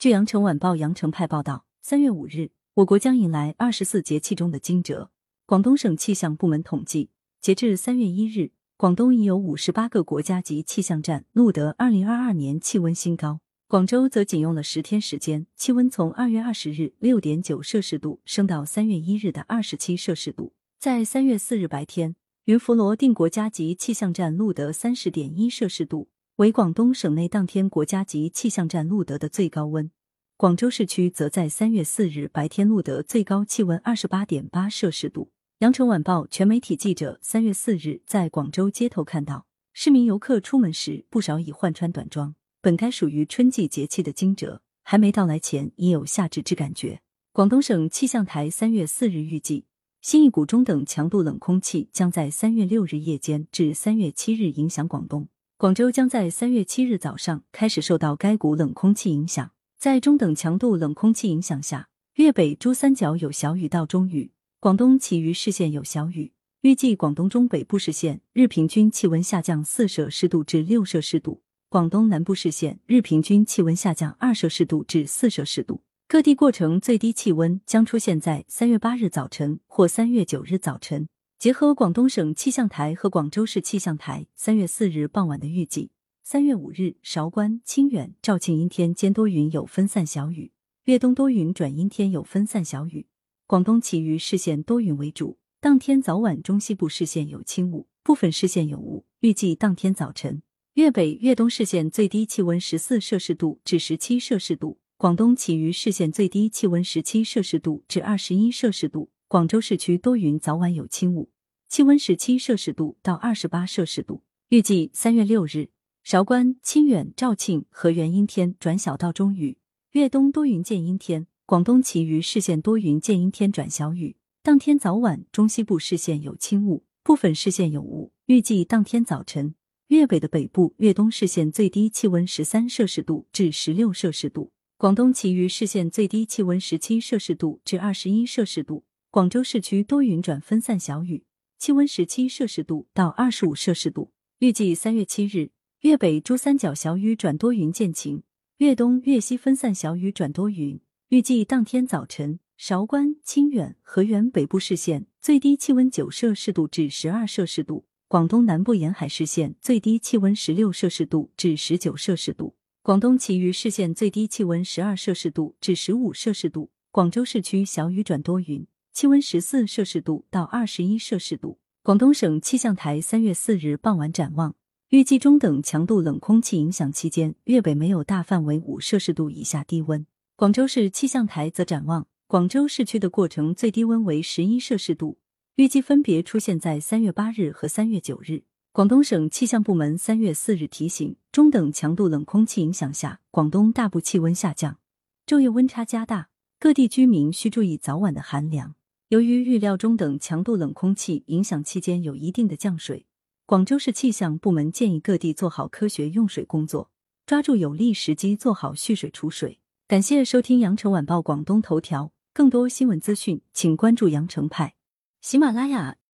据羊城晚报羊城派报道，三月五日，我国将迎来二十四节气中的惊蛰。广东省气象部门统计，截至三月一日，广东已有五十八个国家级气象站录得二零二二年气温新高。广州则仅用了十天时间，气温从二月二十日六点九摄氏度升到三月一日的二十七摄氏度。在三月四日白天，云浮罗定国家级气象站录得三十点一摄氏度。为广东省内当天国家级气象站录得的最高温，广州市区则在三月四日白天录得最高气温二十八点八摄氏度。羊城晚报全媒体记者三月四日在广州街头看到，市民游客出门时不少已换穿短装。本该属于春季节气的惊蛰，还没到来前已有夏至之感觉。广东省气象台三月四日预计，新一股中等强度冷空气将在三月六日夜间至三月七日影响广东。广州将在三月七日早上开始受到该股冷空气影响，在中等强度冷空气影响下，粤北珠三角有小雨到中雨，广东其余市县有小雨。预计广东中北部市县日平均气温下降四摄氏度至六摄氏度，广东南部市县日平均气温下降二摄氏度至四摄氏度。各地过程最低气温将出现在三月八日早晨或三月九日早晨。结合广东省气象台和广州市气象台三月四日傍晚的预计，三月五日韶关、清远、肇庆阴天间多云有分散小雨，粤东多云转阴天有分散小雨，广东其余市县多云为主。当天早晚中西部市县有轻雾，部分市县有雾。预计当天早晨，粤北、粤东市县最低气温十四摄氏度至十七摄氏度，广东其余市县最低气温十七摄氏度至二十一摄氏度。广州市区多云，早晚有轻雾，气温十七摄氏度到二十八摄氏度。预计三月六日，韶关、清远、肇庆、河源阴天转小到中雨，粤东多云见阴天，广东其余市县多云见阴天转小雨。当天早晚，中西部市县有轻雾，部分市县有雾。预计当天早晨，粤北的北部、粤东市县最低气温十三摄氏度至十六摄氏度，广东其余市县最低气温十七摄氏度至二十一摄氏度。广州市区多云转分散小雨，气温十七摄氏度到二十五摄氏度。预计三月七日，粤北珠三角小雨转多云见晴，粤东、粤西分散小雨转多云。预计当天早晨，韶关、清远、河源北部市县最低气温九摄氏度至十二摄氏度，广东南部沿海市县最低气温十六摄氏度至十九摄氏度，广东其余市县最低气温十二摄氏度至十五摄氏度。广州市区小雨转多云。气温十四摄氏度到二十一摄氏度。广东省气象台三月四日傍晚展望，预计中等强度冷空气影响期间，粤北没有大范围五摄氏度以下低温。广州市气象台则展望，广州市区的过程最低温为十一摄氏度，预计分别出现在三月八日和三月九日。广东省气象部门三月四日提醒，中等强度冷空气影响下，广东大部气温下降，昼夜温差加大，各地居民需注意早晚的寒凉。由于预料中等强度冷空气影响期间有一定的降水，广州市气象部门建议各地做好科学用水工作，抓住有利时机做好蓄水储水。感谢收听羊城晚报广东头条，更多新闻资讯，请关注羊城派。喜马拉雅